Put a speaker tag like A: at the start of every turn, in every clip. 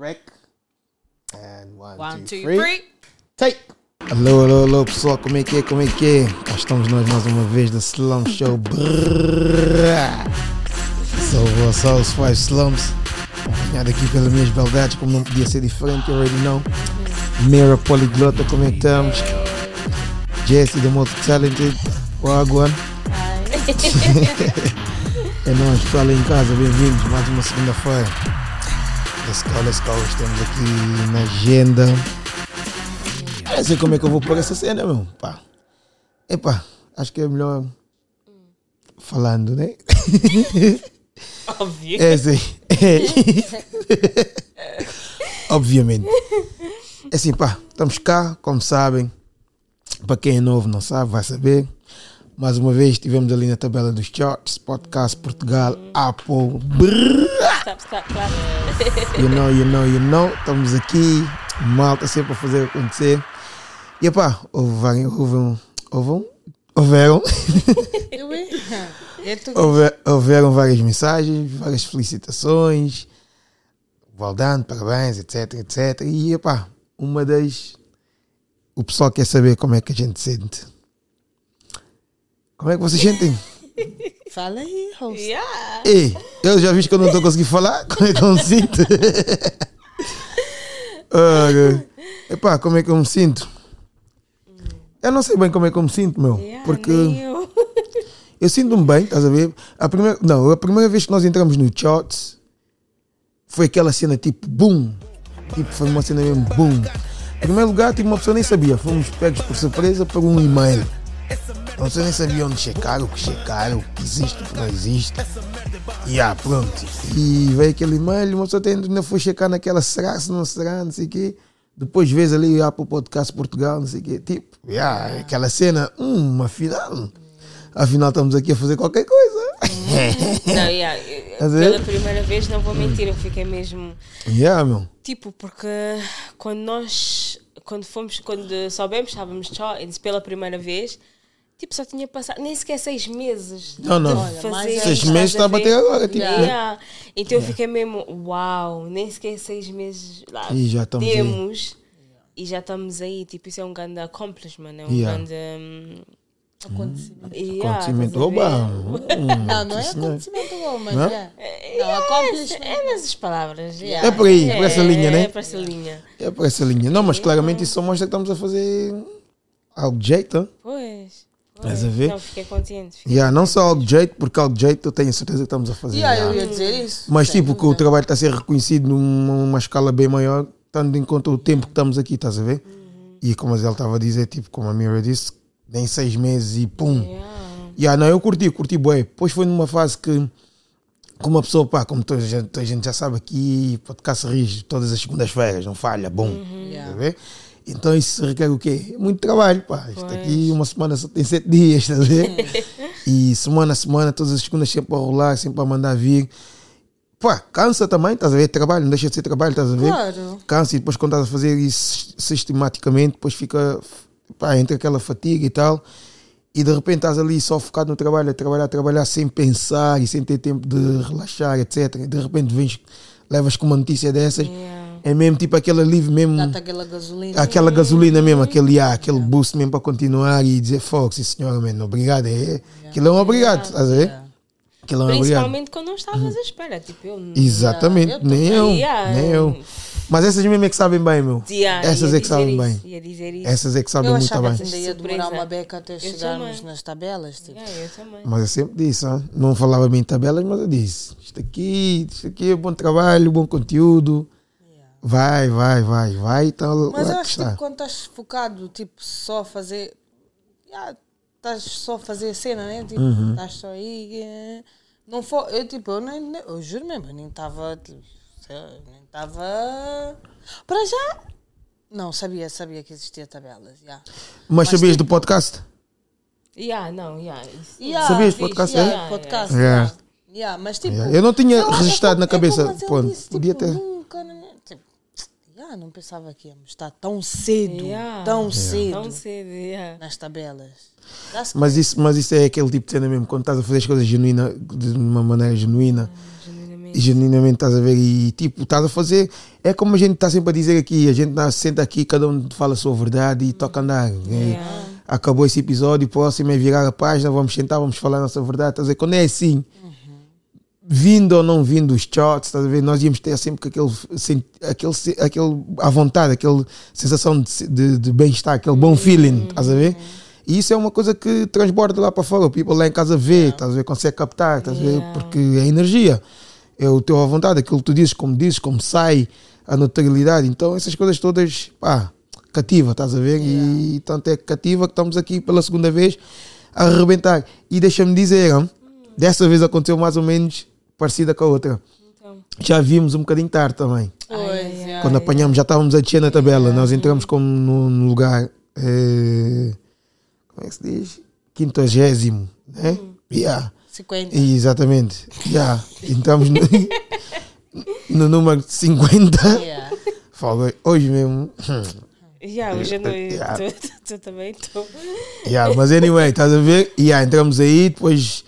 A: Rec. And one,
B: One,
A: two,
B: two,
A: three.
B: three.
A: Take. Alô, alô, alô, pessoal, como é que é? Como é que é? Cá estamos nós mais uma vez da Slum Show. Sou o host, Five Slums. Acompanhado aqui pelas minhas beldades, como não podia ser diferente, you already know. Mira Poliglota, como é que estamos? Jesse, the Multi Talented. Wagwan. É nóis, pessoal em casa, bem-vindos. Mais uma segunda-feira. Let's go, let's go. Estamos aqui na agenda. Eu sei como é que eu vou pôr essa cena, meu. Pá. Epá, acho que é melhor falando, né?
B: Óbvio.
A: É assim. É. Obviamente. É assim, pá, estamos cá, como sabem. Para quem é novo não sabe, vai saber. Mais uma vez estivemos ali na tabela dos charts, podcast Portugal, Apple, brrr,
B: Stop, stop, clap.
A: you know, you know, you know. Estamos aqui, malta sempre a fazer acontecer. E epá, houve, houve um, houve um, houveram, houveram várias mensagens, várias felicitações, Valdano, parabéns, etc, etc. E epá, uma das, o pessoal quer saber como é que a gente sente. Como é que vocês sentem?
C: Fala aí, host.
B: Yeah.
A: Ei, eu já vi que eu não estou conseguindo falar. Como é que eu me sinto? Olha, epá, como é que eu me sinto? Eu não sei bem como é que eu me sinto, meu.
B: Yeah,
A: porque
B: eu
A: sinto-me bem, estás a ver? A primeira, não, a primeira vez que nós entramos no charts foi aquela cena tipo boom. Tipo, foi uma cena mesmo boom. Em primeiro lugar, tipo, uma pessoa nem sabia. Fomos pegos por surpresa por um e-mail. Pessoa nem sabia onde checar, o que checar, o que existe, o que não existe. E ah, pronto. E veio aquele e-mail, uma pessoa ainda foi checar naquela será, se não será, não sei o quê. Depois vês ali ah, para o podcast Portugal, não sei o quê. Tipo, yeah, aquela cena, hum, afinal, afinal estamos aqui a fazer qualquer coisa.
B: Não, yeah, pela primeira vez, não vou mentir, eu fiquei mesmo.
A: yeah, meu.
B: Tipo, porque quando nós. Quando fomos. Quando soubemos, estávamos só, pela primeira vez. Tipo, só tinha passado nem sequer seis meses.
A: Não, não.
C: Olha,
B: fazer isto,
A: Seis meses
B: a
A: está a
B: ver?
A: bater agora, tipo,
C: Yeah.
A: né?
B: Yeah. Então eu fiquei mesmo, uau, nem sequer seis meses lá
A: E já estamos aí.
B: temos e já estamos aí. Tipo, isso é um grande accomplishment, é um
A: Yeah.
B: grande. hum,
C: Acontecimento.
B: yeah,
A: Acontecimento. Hum,
C: Não, não é acontecimento bom, mas
A: Não?
C: é. Não, accomplishment.
B: É nessas palavras. yeah.
A: É por aí, por essa linha, né?
B: É por essa linha.
A: É por essa linha. Não, mas claramente isso só mostra que estamos a fazer algo de jeito. hein?
B: Pois.
A: Estás a ver?
B: Não, fiquei contente. Fiquei...
A: Yeah, não só algo de jeito, porque algo de jeito eu tenho certeza que estamos a fazer.
C: Yeah,
A: yeah.
C: eu ia dizer isso.
A: Mas
C: Sem
A: tipo, que o trabalho está a ser reconhecido numa uma escala bem maior, tendo em conta o tempo que estamos aqui, estás a ver? E como a Zé estava a dizer, tipo, como a Mira disse, nem seis meses e pum.
B: Yeah.
A: Yeah, não, eu curti, curti bué. Depois foi numa fase que, como uma pessoa, pá, como toda a gente, toda a gente já sabe aqui, podcast rige todas as segundas-feiras, não falha, bom.
C: Yeah.
A: Tá a ver? Então isso requer o quê? Muito trabalho, pá. Isto aqui, uma semana só tem sete dias, estás a ver? e semana a semana, todas as segundas sempre a rolar, sempre a mandar vir. Pá, cansa também, estás a ver? Trabalho, não deixa de ser trabalho, estás a ver?
C: Claro.
A: Cansa e depois quando estás a fazer isso sistematicamente, depois fica, pá, entre aquela fatiga e tal. E de repente estás ali só focado no trabalho, a trabalhar, a trabalhar, sem pensar e sem ter tempo de relaxar, etc. E de repente vens, levas com uma notícia dessas,
B: Yeah.
A: É mesmo tipo aquele alívio mesmo
C: Dá-te aquela gasolina.
A: aquela gasolina mesmo, aquele ar, aquele boost mesmo para continuar e dizer sim senhora, mano, obrigado. É, aquilo é um obrigado, estás a ver?
C: Yeah.
A: Aquilo é um obrigado.
B: Principalmente quando não estavas à espera. Tipo, eu.
A: Exatamente,
C: Yeah, eu
A: nem eu,
B: Yeah.
A: nem eu. Mas essas mesmo é que sabem bem, meu.
B: Yeah,
A: Essas é que sabem bem.
B: isso, Ia dizer isso.
A: Essas é que sabem
C: Eu
A: muito bem.
C: que ainda ia demorar uma beca até chegarmos
B: também.
C: nas tabelas. Tipo.
B: Yeah, eu também.
A: Mas eu sempre disse, não falava bem em tabelas, mas eu disse: isto aqui, isto aqui é bom trabalho, bom conteúdo. Vai, vai, vai, vai. Então,
C: Mas eu acho que tipo, quando estás focado, tipo, só a fazer. Estás só a fazer a cena, né? Tipo,
A: Uhum.
C: estás só aí. eh, Não for, eu tipo, eu, nem, eu juro mesmo, eu nem estava. Nem estava. Para já. Não, sabia, sabia que existia tabelas. Yeah.
A: Mas sabias
C: tipo-
A: do podcast?
B: Yeah, não, yeah.
C: Yeah,
A: Sabias
C: fixe,
A: podcast,
C: yeah,
B: é?
C: podcast,
A: Yeah.
C: yeah. Yeah, mas tipo.
A: Yeah. Eu não tinha registado
C: que-
A: na
C: é
A: cabeça.
C: como ele
A: Pô,
C: disse,
A: podia
C: tipo,
A: ter.
C: Yeah, não pensava que íamos estar tão cedo,
B: Yeah.
C: tão cedo
B: Tão cedo, yeah.
C: nas tabelas.
A: Mas isso, mas isso é aquele tipo de cena mesmo, quando estás a fazer as coisas genuína, de uma maneira genuína.
B: Genuinamente. Genuinamente.
A: genuinamente estás a ver e tipo, estás a fazer. É como a gente está sempre a dizer aqui, a gente tá- senta aqui, cada um fala a sua verdade e toca andar. É,
B: Yeah.
A: Acabou esse episódio, próximo é virar a página, vamos sentar, vamos falar a nossa verdade. Estás a ver? Quando é assim, vindo ou não vindo os shots, estás a ver? Nós íamos ter sempre aquele, aquele, aquele à vontade, aquela sensação de, de, de bem-estar, aquele bom feeling, estás a ver? E isso é uma coisa que transborda lá para fora. O people lá em casa vê, estás a ver? Consegue captar, estás a ver?
B: Yeah.
A: Porque é energia, é o teu à vontade, aquilo que tu dizes, como dizes, como sai, a naturalidade. Então, essas coisas todas, pá, cativa, estás a ver? E tanto é cativa que estamos aqui pela segunda vez a arrebentar. E deixa-me dizer, hum, dessa vez aconteceu mais ou menos parecida com a outra.
B: Então,
A: Já vimos um bocadinho tarde também.
C: Pois, yeah.
A: Quando apanhamos, já estávamos a descer na tabela. Nós entramos como no, no lugar. eh, como é que se diz? Quintagésimo, né? Yeah.
C: 50.
A: Exatamente. Yeah. Entramos no, no número 50.
C: Yeah.
A: Fala, hoje mesmo.
B: yeah, hoje eu não.
A: Yeah.
B: Tu, tu- tu também estou.
A: Yeah, mas anyway, estás a ver? Yeah, entramos aí, depois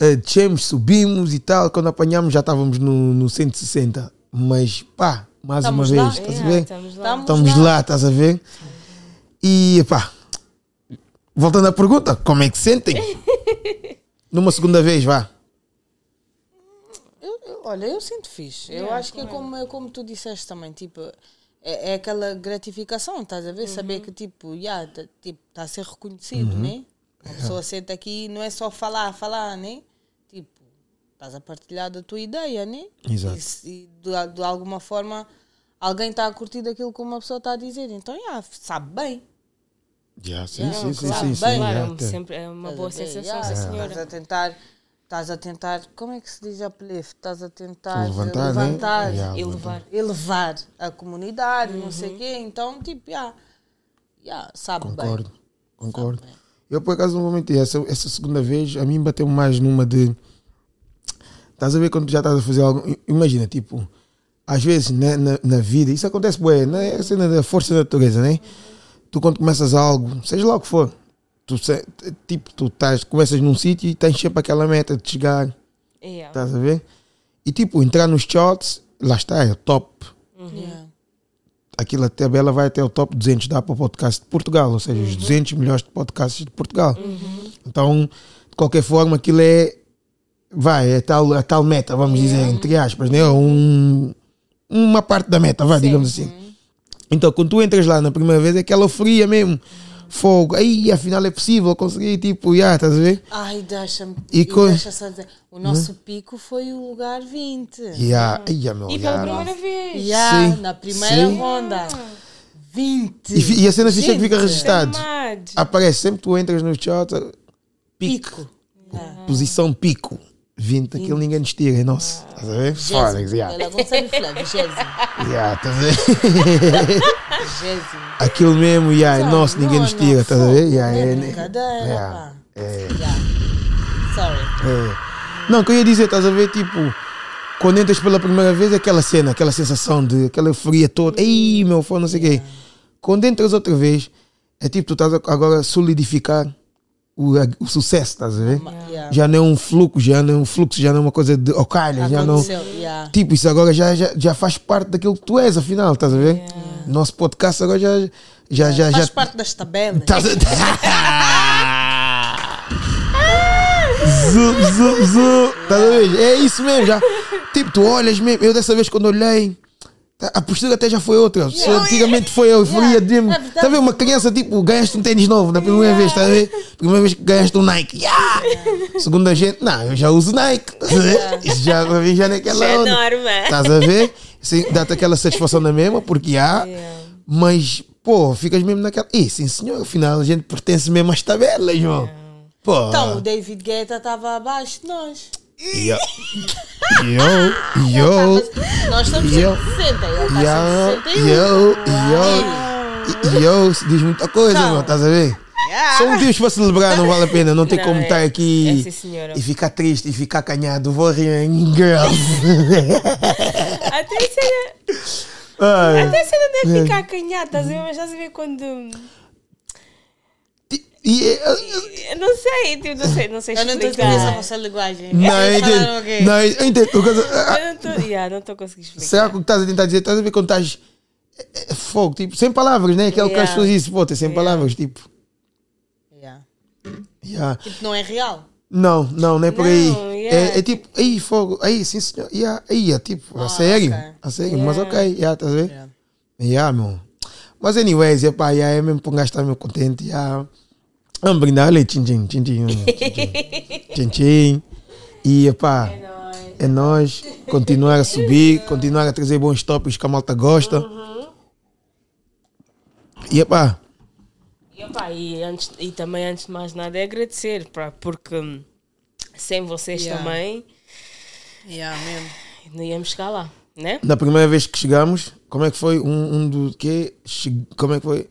A: eh, descemos, subimos e tal. Quando apanhamos já estávamos no, no 160. Mas pá, mais
C: Estamos
A: uma
C: lá.
A: vez, estás a
B: Yeah,
A: ver?
B: estamos lá.
C: Estamos
A: Estamos
C: lá.
A: lá, estás a ver? E pá, voltando à pergunta, como é que sentem? Numa segunda vez, vá.
C: Eu- eu- olha, eu sinto fixe. Eu acho que é como, é como tu disseste também, tipo, é, é aquela gratificação, estás a ver? Saber que, tipo, já, tá, tipo, está a ser reconhecido, né? A pessoa senta aqui e não é só falar, falar, né? Estás a partilhar da tua ideia, né?
A: Exato.
C: E, se- e de, de alguma forma alguém está a curtir daquilo que uma pessoa está a dizer. Então, já, sabe bem.
A: Yeah, sim,
C: Yeah,
A: sim, sim,
C: claro,
A: sim, sim,
C: bem.
B: Claro,
A: yeah,
B: é sempre é uma
C: Estás
B: boa
C: a
B: sensação,
C: Yeah,
B: sim,
C: Estás
B: senhora.
C: a tentar, estás a tentar, como é que se diz uplift? Estás a tentar
A: Levantar, né?
C: levantar,
A: Yeah,
B: Elevar.
C: elevar a comunidade, não sei o quê. Então, tipo, já, já, sabe
A: Concordo,
C: bem.
A: concordo.
C: Sabe bem.
A: Eu, por acaso, não vou mentir, essa, essa segunda vez a mim bateu mais numa de. Estás a ver quando tu já estás a fazer algo. Imagina, tipo, às vezes né, na, na vida, isso acontece, bué, né? A cena da força da natureza, né? Tu, quando começas algo, seja lá o que for, tu, se- tipo, tu estás, começas num sítio e tens sempre aquela meta de chegar,
B: Yeah.
A: estás a ver? E, tipo, entrar nos shots, lá está, é o top.
C: Yeah.
A: Aquilo, a tabela vai até o top 200 da Apple Podcast de Portugal, ou seja, os
B: Uhum.
A: 200 melhores podcasts de Portugal. Então, de qualquer forma, aquilo é. Vai, é tal, a tal meta, vamos dizer, entre aspas, né? Um, uma parte da meta, vai, digamos assim. Então, quando tu entras lá na primeira vez, é aquela euforia mesmo. Fogo, aí afinal é possível conseguir, tipo, já, estás a ver?
C: Ai, deixa-me.
A: E
C: E
A: co-
C: deixa só dizer, o nosso pico foi o lugar 20.
A: Já, ai, meu,
B: E pela primeira vez.
C: Yeah,
A: Sim,
C: na primeira
A: sim.
C: ronda. 20.
A: E, e a cena ficha que fica registado.
B: Mad.
A: Aparece sempre tu entras no shot, pico.
C: Pico. Yeah.
A: Posição pico. 20, aquilo ninguém nos tira, é nosso. Estás a ver? Foda-se, já.
C: Ela sabe falar, vigésimo.
A: Já, estás a ver? Aquilo mesmo, já, é nosso, ninguém nos tira, estás a ver?
C: não é
A: é,
C: pá.
A: é,
C: Yeah. Sorry.
A: é. Não, o que eu ia dizer, estás a ver? Tipo, quando entras pela primeira vez, é aquela cena, aquela sensação de aquela euforia toda. Ei, meu fone, não sei o quê. Quando entras outra vez, é tipo, tu estás agora a solidificar o, o sucesso, estás a ver?
C: Yeah.
A: Já não é um fluxo, já não é um fluxo, já não é uma coisa de ocalha, já não.
C: Yeah.
A: Tipo, isso agora já, já, já faz parte daquilo que tu és, afinal, estás a ver? Nosso podcast agora já. Já, já,
C: Faz
A: já,
C: parte das tabelas.
A: Zu, zu, zu. Estás a ver? É isso mesmo. Já. Tipo, tu olhas mesmo. Eu dessa vez quando olhei, a postura até já foi outra. Antigamente foi euforia
C: Yeah,
A: de.
C: é
A: ver? Uma criança, tipo, ganhaste um tênis novo na primeira vez, estás a ver? Primeira vez que ganhaste um Nike. Yeah! Segunda gente, não, eu já uso Nike. a ver? Isso já já naquela
B: Já é
A: onda.
B: norma.
A: Estás a ver? Sim, Dá-te aquela satisfação na mesma, porque há.
B: Yeah.
A: Mas, pô, ficas mesmo naquela. Ih, sim senhor, afinal a gente pertence mesmo às tabelas, João. Pô.
C: Então, o David Guetta estava abaixo de nós.
A: Yo. Yo. Yo.
C: Nós estamos
A: Yo.
C: 160, ele está
A: Yo.
C: 161.
A: Yo. Yo. Yo. Se diz muita coisa, meu, estás a ver?
C: Yeah.
A: São motivos para celebrar, não vale a pena. Não tem
B: Não,
A: como
B: é-
A: estar aqui
B: é
A: e ficar triste e ficar canhado. Vou rir em girls.
B: Até a cena, até a cena de ficar acanhado, estás a ver? Mas estás a ver quando.
A: E, é-
B: Eu não sei, tipo, não sei, não sei
C: Eu não estou a
B: explicar.
C: entender a vossa linguagem.
A: não, eu
C: quê?
A: Não, eu entendo.
B: Eu não estou yeah, não tô conseguindo explicar.
A: Será que o que estás a tentar dizer? Estás a ver quando estás. É, é fogo, tipo, sem palavras, né? Aquilo que as
B: Yeah.
A: pessoas dizem, pô, tem sem
B: Yeah.
A: palavras, tipo.
C: Yeah.
A: yeah.
C: Tipo, não é real.
A: Não, não, não é por
B: Não,
A: aí.
B: yeah.
A: É, é tipo, aí, fogo, aí, sim senhor. Yeah, aí, é tipo, a
C: Ah,
A: sério.
C: ok.
A: A sério, mas
B: Yeah.
A: ok, yeah, estás a ver?
C: Yeah.
A: Yeah, meu. Mas, anyways, é pá, yeah, é mesmo para um gajo estar meio contente. Yeah. Vamos brindar, olha, tchim, tchim, tchim, tchim, tchim, tchim. E, pá,
B: É nóis.
A: é nós continuar a subir, continuar a trazer bons tópicos que a malta gosta. E, pá,
B: E, opá, e, antes, e também, antes de mais nada, é agradecer, pá, porque hum, sem vocês
C: Yeah.
B: também
C: Yeah, mesmo.
B: não íamos chegar lá, né?
A: na primeira vez que chegamos, como é que foi? Um, um do que? Como é que foi?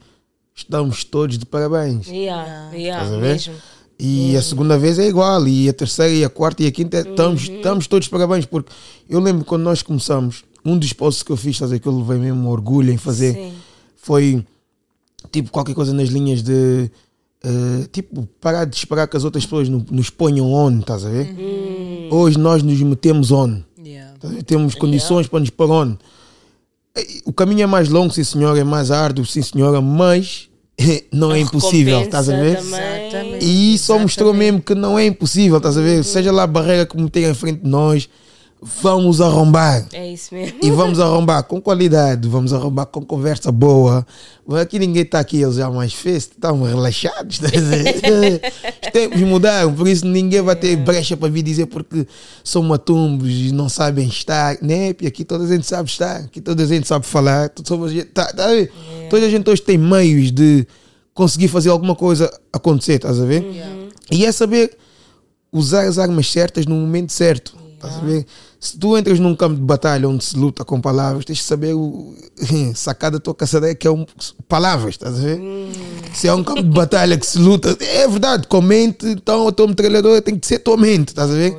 A: Estamos todos de parabéns.
B: Yeah, yeah,
A: a
B: mesmo.
A: E a segunda vez é igual, e a terceira, e a quarta, e a quinta, estamos, estamos todos de parabéns, porque eu lembro quando nós começamos, um dos posts que eu fiz, estás a ver, que eu levei mesmo orgulho em fazer,
B: Sim.
A: foi tipo qualquer coisa nas linhas de eh, tipo parar de esperar que as outras pessoas no- nos ponham on, estás a ver? Hoje nós nos metemos on.
C: Yeah.
A: Estás a ver? Temos condições para nos pôr on. Eh, O caminho é mais longo, sim senhora, é mais árduo, sim senhora, mas não é impossível, estás a ver?
B: também.
A: E isso só mostrou mesmo que não é impossível, estás a ver? Seja lá a barreira que meterem em frente de nós, vamos arrombar.
B: É isso mesmo.
A: E vamos arrombar com qualidade, vamos arrombar com conversa boa. Aqui ninguém está aqui, eles já mais fez, estão relaxados. ver? Os tempos mudaram, por isso ninguém vai ter brecha para vir dizer porque são matumbos e não sabem estar. Né? E aqui toda a gente sabe estar, aqui toda a gente sabe falar. Toda a gente, tá, tá a ver? Toda a gente hoje tem meios de conseguir fazer alguma coisa acontecer, estás a ver? E é saber usar as armas certas no momento certo. Estás a ver? Se tu entras num campo de batalha onde se luta com palavras, tens de saber o, sacar da tua caçadeira que é um, palavras, estás a ver? Se é um campo de batalha que se luta, é verdade, com mente, então a tua metralhadora tem que ser tua mente, estás a ver?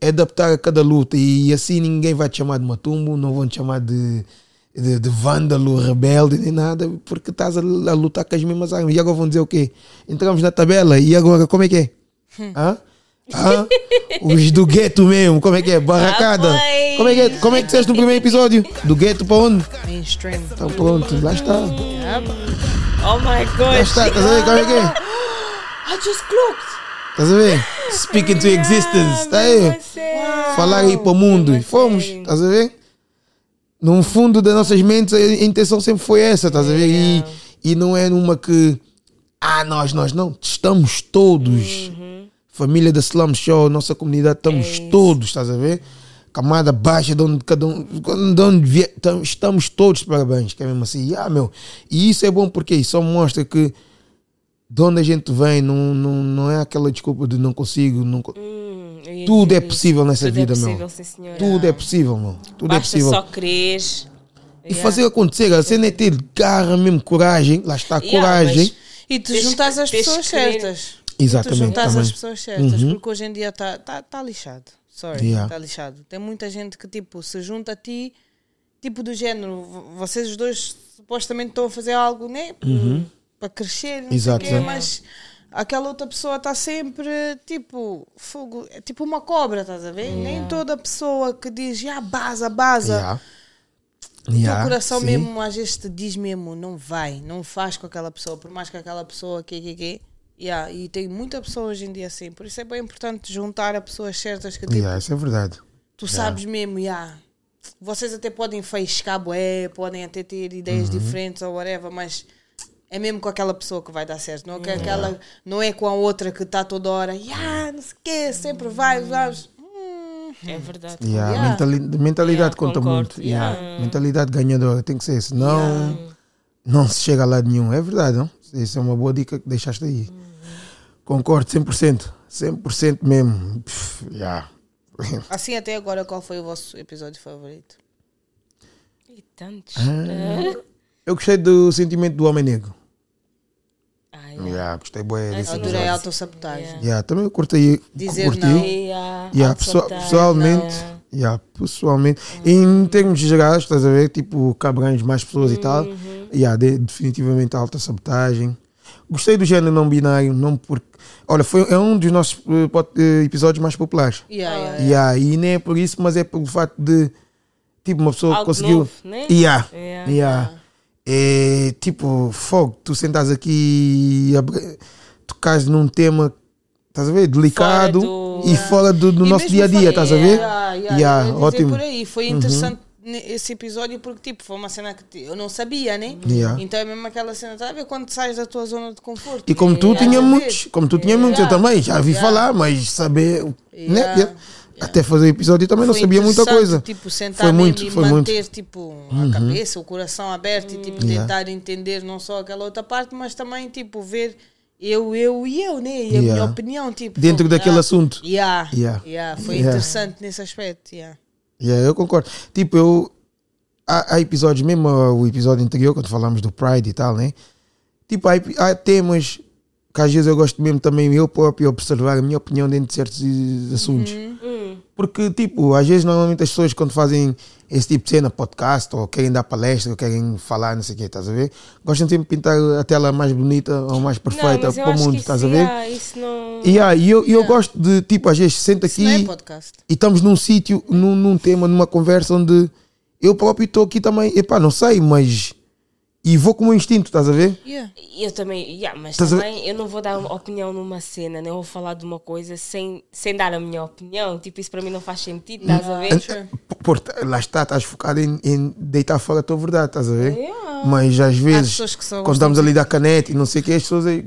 A: É adaptar a cada luta e assim ninguém vai te chamar de matumbo, não vão te chamar de, de, de vândalo, rebelde, nem nada, porque estás a, a lutar com as mesmas armas. E agora vão dizer o quê? Entramos na tabela e agora como é que é? Hã? Hã? Os do gueto mesmo, como é que é? Barracada.
B: Ah.
A: Como é que é? Como é que disseste no primeiro episódio? Do gueto para onde?
C: Mainstream.
A: Então pronto, lá está.
C: Yeah.
B: Oh my
A: Lá
B: god.
A: está, estás a ver como é que é?
C: I just clocked.
A: Estás a ver? Speak into existence, está aí? Falar aí para o mundo. E fomos, estás a ver? No fundo das nossas mentes, a intenção sempre foi essa, estás a ver? E, e não é numa que, ah, nós, nós, não. Estamos todos. Família da Slum Show, nossa comunidade, estamos todos, estás a ver? Camada baixa, de onde cada um. De onde vier, tam- estamos todos de parabéns, que é mesmo assim. Ah, meu. E isso é bom porque isso só mostra que de onde a gente vem não, não, não é aquela desculpa de não consigo. Não,
B: Hum,
A: tudo é possível nessa
B: Tudo
A: vida,
B: é possível,
A: meu.
B: sim.
A: Tudo é possível, meu. Tudo é
B: Basta
A: possível.
B: só quereres.
A: E fazer acontecer, a cena é ter garra mesmo, coragem. Lá está,
B: Yeah,
A: coragem.
B: mas-
C: E tu juntas as pessoas certas.
A: Exatamente,
C: Tu juntas as pessoas certas,
A: Uhum.
C: porque hoje em dia está tá, tá lixado. Sorry, está
A: Yeah.
C: lixado. Tem muita gente que tipo se junta a ti, tipo do género, vocês os dois supostamente estão a fazer algo, né? Para crescer, não
A: Uhum. Exato,
C: sei quê,
A: é.
C: mas aquela outra pessoa está sempre tipo fogo, é tipo uma cobra, estás a ver? Nem toda pessoa que diz, já baza, baza.
A: Yeah.
C: O teu
A: Yeah,
C: coração
A: sim.
C: mesmo às vezes te diz mesmo, não vai, não faz com aquela pessoa, por mais que aquela pessoa que que que yeah, e tem muita pessoa hoje em dia assim, por isso é bem importante juntar a pessoas certas que tipo,
A: Yeah, isso é verdade.
C: tu sabes mesmo, yeah, vocês até podem faiscar bué, podem até ter ideias
A: Uhum.
C: diferentes ou whatever, mas é mesmo com aquela pessoa que vai dar certo, não é, com aquela, não é com a outra que está toda hora, yeah, não sei o quê, sempre vai, vamos. Hum,
B: É verdade.
A: Yeah,
C: Yeah.
A: mentali- mentalidade
B: Yeah,
A: conta
B: concordo.
A: muito. Yeah.
B: Yeah.
A: Mentalidade ganhadora tem que ser, senão não se chega a lado nenhum. É verdade, não? Isso é uma boa dica que deixaste aí. Concordo 100%. 100% mesmo. Pff, yeah.
C: Assim até agora, qual foi o vosso episódio favorito?
B: E tantos.
A: Ah. Eu gostei do sentimento do homem negro.
B: Ah, yeah.
A: Yeah, gostei bué desse
B: Sim,
C: Adorei
A: episódio.
C: a autossabotagem.
B: Yeah.
A: Yeah, também eu curti.
C: Dizer
A: curti.
C: não.
B: Yeah,
A: Yeah, pessoa-
B: autossabotagem,
A: pessoalmente,
B: yeah.
A: yeah, pessoalmente, em termos gerais, estás a ver, tipo, abrange mais pessoas e tal,
B: Uhum.
A: yeah, de- definitivamente a alta sabotagem. Gostei do género não binário, não porque. Olha, foi, é um dos nossos eh, episódios mais populares.
C: Yeah, yeah, yeah.
A: Yeah, e nem é por isso, mas é pelo facto de. Tipo, uma pessoa
B: Algo
A: conseguiu.
B: novo, né?
A: Yeah,
B: Yeah.
A: yeah. É tipo, fogo, tu sentas aqui e tocares num tema, estás a ver? Delicado
B: do-
A: e fora do, do
C: E
A: nosso dia a dia, estás a ver?
C: Yeah, yeah,
A: ótimo. Uhum.
C: por aí. Foi interessante ne- esse episódio porque tipo, foi uma cena que eu não sabia, né?
A: Yeah.
C: Então é mesmo aquela cena, tá a ver quando sais da tua zona de conforto.
A: E como tu
C: Yeah.
A: tinha muitos, como tu tinha muitos, eu
C: Yeah.
A: também já vi
C: Yeah.
A: falar, mas saber, né?
C: Yeah.
A: Yeah. Até fazer o episódio também não
C: Foi
A: sabia muita coisa.
C: Tipo, sentar
A: Foi muito,
C: e
A: foi muito.
C: manter tipo, a cabeça, o coração aberto e tipo,
A: Yeah.
C: tentar entender não só aquela outra parte, mas também tipo, ver eu, eu e eu, né? E a
A: Yeah.
C: minha opinião, tipo.
A: Dentro daquele assunto.
C: Yeah,
A: Yeah.
C: yeah. Foi
A: Yeah.
C: interessante nesse aspecto. Yeah.
A: Yeah, eu concordo. Tipo, eu. Há, há episódios, mesmo o episódio anterior, quando falámos do Pride e tal, né? Tipo, há, há temas que às vezes eu gosto mesmo também eu próprio observar a minha opinião dentro de certos assuntos.
B: Hum.
A: Porque, tipo, às vezes normalmente as pessoas quando fazem esse tipo de cena, podcast, ou querem dar palestra, ou querem falar, não sei o quê, estás a ver? Gostam sempre de pintar a tela mais bonita ou mais perfeita
B: eu
A: para o mundo, estás a ver?
B: yeah, isso não.
A: E yeah, e eu, e eu
C: Yeah.
A: gosto de, tipo, às vezes sento
C: não é
A: aqui
C: podcast.
A: e estamos num sítio, num, num tema, numa conversa onde eu próprio estou aqui também, epá, não sei, mas. E vou com o meu instinto, estás a ver?
C: Yeah.
B: Eu também, yeah, mas
A: Estás
B: também eu não vou dar uma opinião numa cena, nem vou falar de uma coisa sem, sem dar a minha opinião. Tipo, isso para mim não faz sentido, estás a ver?
C: Sure.
A: Por, lá está, estás focado em, em deitar fora a tua verdade, estás a ver?
B: Yeah.
A: Mas às vezes,
C: pessoas que só
A: quando estamos ali da caneta e não sei o que, as pessoas. é-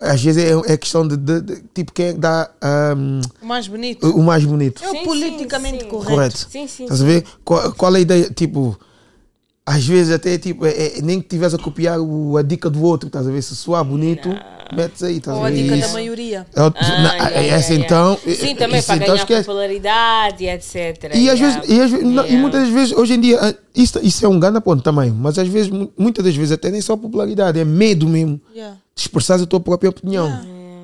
A: Às vezes é, é questão de, de- de- tipo, quem é que dá ahm,
C: O mais bonito.
A: o mais bonito.
C: É o
B: Sim,
C: politicamente
B: sim, sim.
C: correto.
A: Correto.
B: Sim, sim.
A: Estás a ver? Qual, qual é a ideia? Tipo, às vezes até tipo, é, é- nem que tivesse a copiar o- a dica do outro, estás a ver? Se soar bonito, metes aí, estás
C: Ou
A: a
C: a dica da
A: Isso.
C: maioria.
A: É
B: Ah,
A: na-
B: yeah,
A: é
B: yeah,
A: essa
B: yeah.
A: então.
B: Sim, também
A: isso
B: para
A: então
B: ganhar
A: esquece.
B: popularidade etc.
A: E às vezes, e, às não, e muitas vezes, hoje em dia, ah, isso, isso é um grande ponto também, mas às vezes, mu- muitas das vezes, até nem só popularidade, é medo mesmo de expressar a tua própria opinião.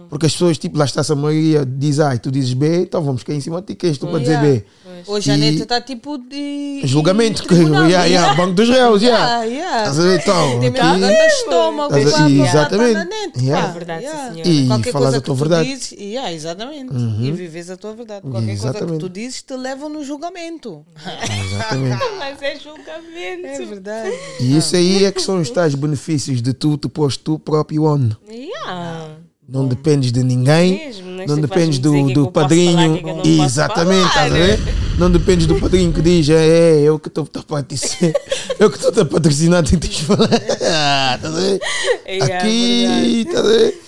A: Porque as pessoas, tipo, lá está a maioria diz A e tu dizes B, então vamos cair em cima de ti, quem és tu para dizer. B?
C: Hoje a neta está tipo de.
A: Julgamento, que,
C: tribunal,
A: yeah, yeah, banco dos réus, yeah.
C: Yeah, yeah.
A: Estás a ver, então,
C: Tem
A: aqui-
C: grande estômago
A: Estás exatamente. Yeah.
B: É verdade, sim,
C: Yeah.
B: senhora.
A: E
C: Qualquer
A: falas
C: coisa
A: a tua
C: que tu
A: verdade.
C: dizes, yeah, exatamente. E vives a tua verdade. Qualquer coisa que tu dizes te leva no julgamento.
A: Exatamente.
B: Mas é julgamento.
C: É verdade.
A: E isso aí é que são os tais benefícios de tu te pôs tu próprio on.
B: Yeah.
A: Não dependes de ninguém,
B: Mesmo, não é
A: não dependes do,
B: é
A: do
B: falar,
A: padrinho.
B: o que é que
A: Exatamente,
B: falar,
A: estás a ver? Não dependes do padrinho que diz, é, é eu que estou a patrocinar, eu que estou a patrocinar, tem que te falar. Ah, ver?
B: É, é
A: Aqui, estás a ver?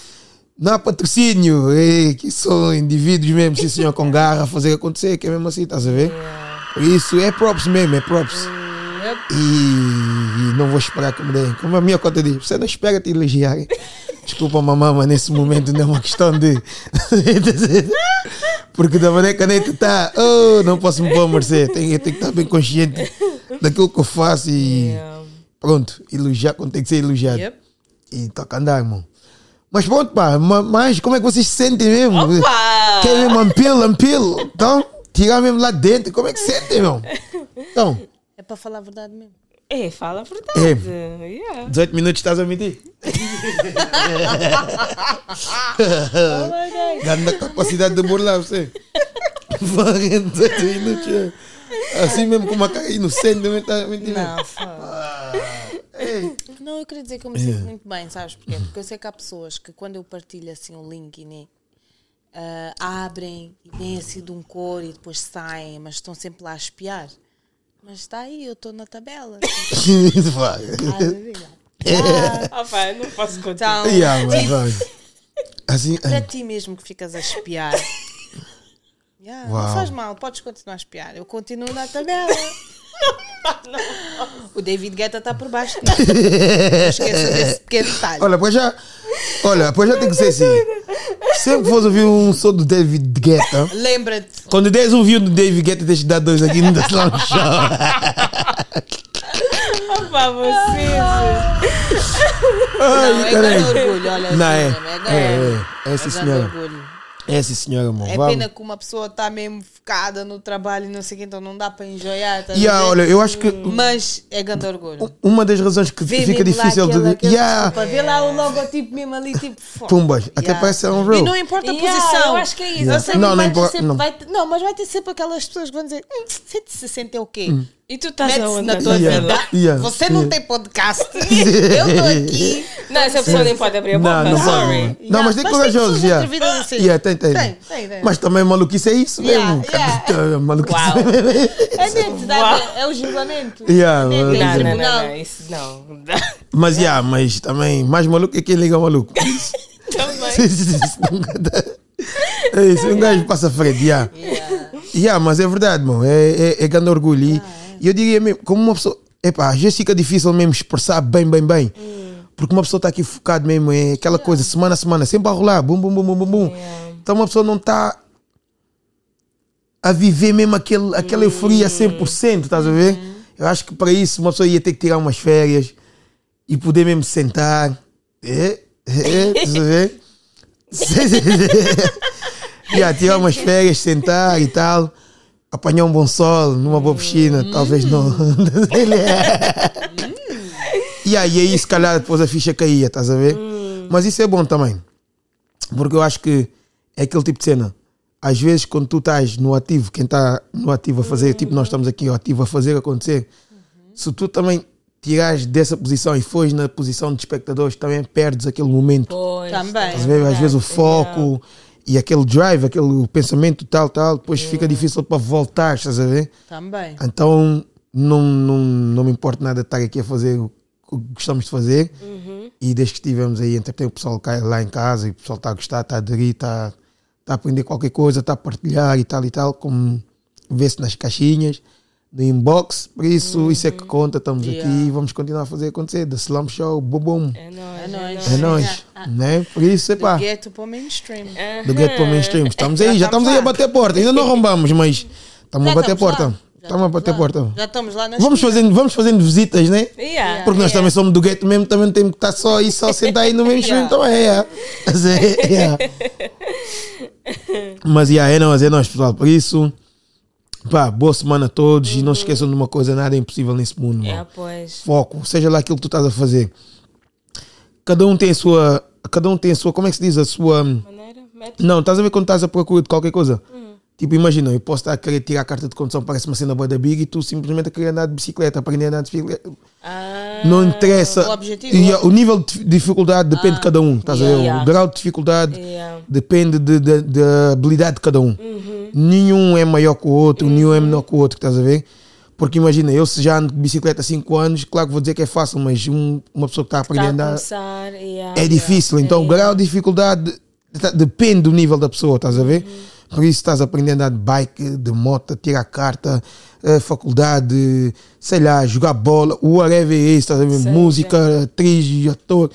A: Não há patrocínio, é, que são indivíduos mesmo, sim senhor, com garra a fazer acontecer, que é mesmo assim, estás a ver? Por isso é props mesmo, é props. E, e não vou esperar que me deem. Como a minha conta diz, você não espera te elogiarem. Desculpa, mamãe, mas nesse momento não é uma questão de. Porque da maneira que a neta está, oh, não posso me pôr a mercê. Tenho, eu tenho que estar bem consciente daquilo que eu faço e
B: Yeah.
A: pronto, elogiar quando tem que ser elogiado.
C: Yep.
A: E toca andar, irmão. Mas pronto, pá, ma- mas como é que vocês se sentem mesmo?
B: Opa!
A: Quer mesmo ampilo, ampilo? Então, tirar mesmo lá dentro, como é que se sentem, irmão? Então,
C: É para falar a verdade mesmo.
B: É, fala a verdade. Yeah.
A: 18 minutos estás a mentir? Grande capacidade de burlar você. Vai, 18 minutos. é. Assim mesmo com uma cara inocente, não está a mentir.
C: Não, fala. Não, eu queria dizer que eu me sinto muito bem, sabes porquê? Porque eu sei que há pessoas que quando eu partilho assim o link, né, ah, abrem e vêm assim de um cor e depois saem, mas estão sempre lá a espiar. Mas está aí, eu estou na tabela.
A: vai.
C: Ah,
B: Opa, eu não posso contar.
C: então,
A: Yeah, mas vai. Assim,
C: para ti mesmo que ficas a espiar. Yeah,
A: Uau.
C: não faz mal, podes continuar a espiar. Eu continuo na tabela. O David Guetta está por baixo. de. Não esqueça desse pequeno detalhe.
A: olha, pois já. Olha, pois já tem que ser assim. Sempre que fores ouvir um som do David Guetta,
C: Lembra-te.
A: quando des um vídeo do David Guetta, deixa de dar dois aqui, no chão.
B: Opa, vocês.
A: Ai,
C: Não, é grande orgulho, olha.
A: Não,
C: assim
A: é. É,
C: grande-
A: é, é, é, sim, senhora. É sim, senhora, amor.
C: É pena que uma pessoa está mesmo focada no trabalho e não sei o que, então não dá para enjoyar. Tá
A: Yeah, olha, eu acho que
C: Mas é grande orgulho.
A: uma das razões que
C: Vê
A: fica
C: mesmo lá
A: difícil
C: aquela-
A: de.
C: aquele-
A: Yeah,
C: desculpa, Vê lá o logotipo mesmo ali, tipo.
A: Pumbas, até parece ser um real.
C: E não importa a
B: Yeah,
C: posição.
B: eu acho que é isso.
C: Eu sei
A: Não, não importa-
C: sempre-
A: não.
C: vai não, mas vai ter sempre aquelas pessoas que vão dizer: hum, 160 é o quê?
B: E tu estás
C: Mete-se
B: aonde?
C: na tua
A: Yeah,
C: vida.
A: yeah,
C: Você não
A: yeah.
C: tem podcast. eu estou aqui.
B: Não, essa pessoa nem pode abrir a boca.
A: Não, não
B: sorry.
A: Não, mas tem corajosos,
C: pessoas
A: yeah.
C: assim.
A: Yeah, tem, tem.
C: Tem, tem, tem.
A: Mas também maluquice é isso
C: Yeah,
A: mesmo.
C: Yeah.
A: Maluquice.
B: Uau.
C: É dentro, é o julgamento.
A: Yeah,
C: É do
B: Não, não, não, não, isso não.
A: Mas, yeah, mas também, mais maluco é quem liga maluco.
B: Também.
A: É isso, um gajo passa à frente, yeah.
C: Yeah.
A: Yeah, mas é verdade, mano. É, é, é grande orgulho. E e eu diria mesmo, como uma pessoa. Epá, às vezes fica difícil mesmo expressar bem, bem, bem. Porque uma pessoa está aqui focada mesmo, é aquela coisa, semana a semana, sempre a rolar, bum, bum, bum, bum, bum, bum.
B: Yeah.
A: Então uma pessoa não está a viver mesmo aquele, aquela euforia 100%, estás a ver? Eu acho que para isso uma pessoa ia ter que tirar umas férias e poder mesmo sentar. É, é, estás a ver? yeah, tirar umas férias, sentar e tal. Apanhar um bom sol numa boa piscina, talvez não. yeah, e aí, se calhar, depois a ficha caía, estás a ver? Mas isso é bom também. Porque eu acho que é aquele tipo de cena. Às vezes, quando tu estás no ativo, quem está no ativo a fazer, tipo nós estamos aqui, o ativo a fazer acontecer, se tu também tirares dessa posição e fores na posição de espectadores, também perdes aquele momento.
B: Pois.
C: Também.
A: A ver? Às vezes o foco e aquele drive, aquele pensamento tal, tal, depois fica difícil para voltar, estás a ver?
C: Também.
A: Então não, não, não me importa nada de estar aqui a fazer o que gostamos de fazer e desde que estivemos aí, entretanto o pessoal cai lá em casa e o pessoal está a gostar, está a aderir, está, está a aprender qualquer coisa, está a partilhar e tal e tal, como vê-se nas caixinhas, no inbox, por isso isso é que conta, estamos
C: Yeah.
A: aqui e vamos continuar a fazer acontecer, The Slum Show, bum bum,
B: É nóis.
C: É nóis.
A: é nóis, né? Por isso, é pá,
C: Do ghetto para o mainstream.
A: do Get para o Mainstream, estamos aí, já estamos aí a bater porta, ainda não arrombamos, mas estamos a bater
C: lá.
A: porta, estamos a bater
C: lá.
A: porta.
C: Já estamos lá na
A: Vamos fazendo, vamos fazendo visitas, né?
B: Yeah.
A: Porque nós
C: Yeah.
A: também somos do gueto mesmo, também temos que estar só aí, só sentar aí no mesmo também. É, Mas é, yeah. Mas yeah, é nós, é nós, pessoal. Por isso, pá, boa semana a todos e não se esqueçam de uma coisa: nada é impossível nesse mundo.
B: É, pois.
A: Foco, seja lá aquilo que tu estás a fazer. Cada um tem a sua. Cada um tem a sua. Como é que se diz? A sua.
B: Maneira? Método?
A: Não, estás a ver quando estás à procura de qualquer coisa?
B: Hum.
A: Tipo, imagina, eu posso estar a querer tirar a carta de condução, parece uma cena boa da big e tu simplesmente a querer andar de bicicleta, aprender a andar de bicicleta.
B: Ah,
A: Não interessa.
C: o objetivo.
A: E, o nível de dificuldade depende de cada um, estás a ver?
B: yeah.
A: O grau de dificuldade
B: yeah.
A: depende de- de- da habilidade de cada um. Nenhum é maior que o outro, nenhum é menor que o outro, estás a ver? Porque imagina, eu se já ando de bicicleta há 5 anos, claro que vou dizer que é fácil, mas um- uma pessoa que está a aprender a andar.
B: Yeah.
A: é difícil. Então o grau de dificuldade de- depende do nível da pessoa, estás a ver? Por isso estás a aprender a andar de bike, de moto, tirar carta, faculdade, sei lá, jogar bola, whatever it is, estás a ver? Música, atriz, ator,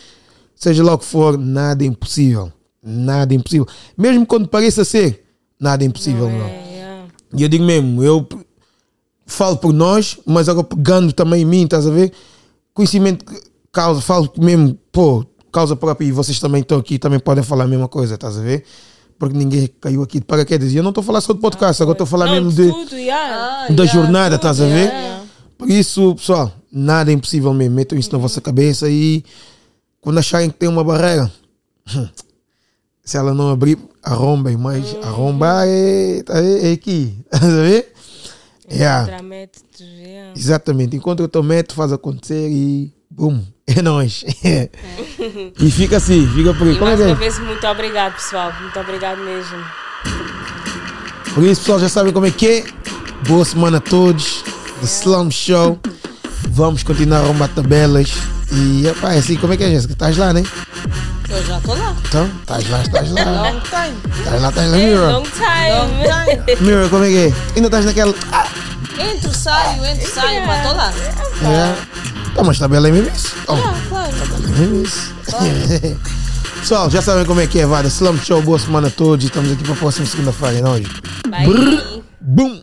A: seja lá o que for, nada é impossível. Nada é impossível. Mesmo quando pareça ser, nada é impossível, não.
B: É, yeah.
A: E eu digo mesmo, eu falo por nós, mas agora pegando também em mim, estás a ver? Conhecimento causa, falo mesmo, pô, causa própria e vocês também estão aqui, também podem falar a mesma coisa, estás a ver? Porque ninguém caiu aqui de paraquedas. E eu não estou a falar só de podcast, agora estou a falar
B: Não,
A: mesmo
B: de tudo, yeah.
C: Ah,
A: da
C: yeah,
A: jornada,
C: tudo,
A: estás a ver?
C: yeah.
A: Por isso, pessoal, nada é impossível mesmo. Metam isso na vossa cabeça e quando acharem que tem uma barreira, se ela não abrir, arrombem, mas arrombar é, é, é aqui, estás a ver? Yeah.
B: Encontrar métodos, yeah.
A: Exatamente. Encontra o teu método, faz acontecer e bum, é nóis. e fica assim, fica por aí.
B: E
A: Como é
B: mais
A: que
B: uma
A: é?
B: vez, muito obrigado, pessoal. Muito obrigado mesmo.
A: Por isso, pessoal, já sabem como é que é. Boa semana a todos. The Slum Show. Vamos continuar a arrombar tabelas. E, epá, é assim, como é que é, Jéssica? Estás lá, né?
C: Eu já estou lá.
A: Então, estás lá, estás lá.
C: Long time.
A: Estás lá, estás lá,
B: Hey,
A: Mirror.
B: long time.
C: Long time.
A: Mirror, como é que é? Ainda estás naquela. Ah,
C: Entro, saio, entro, saio, mas estou lá.
A: é. Então, mas tabela é mesmo isso. Oh,
C: Ah, claro.
A: é mesmo isso. Pessoal, já sabem como é que é, vada. Slum Show, boa semana a todos. Estamos aqui para a próxima segunda-feira, é nóis.
B: Bye.
A: Boom!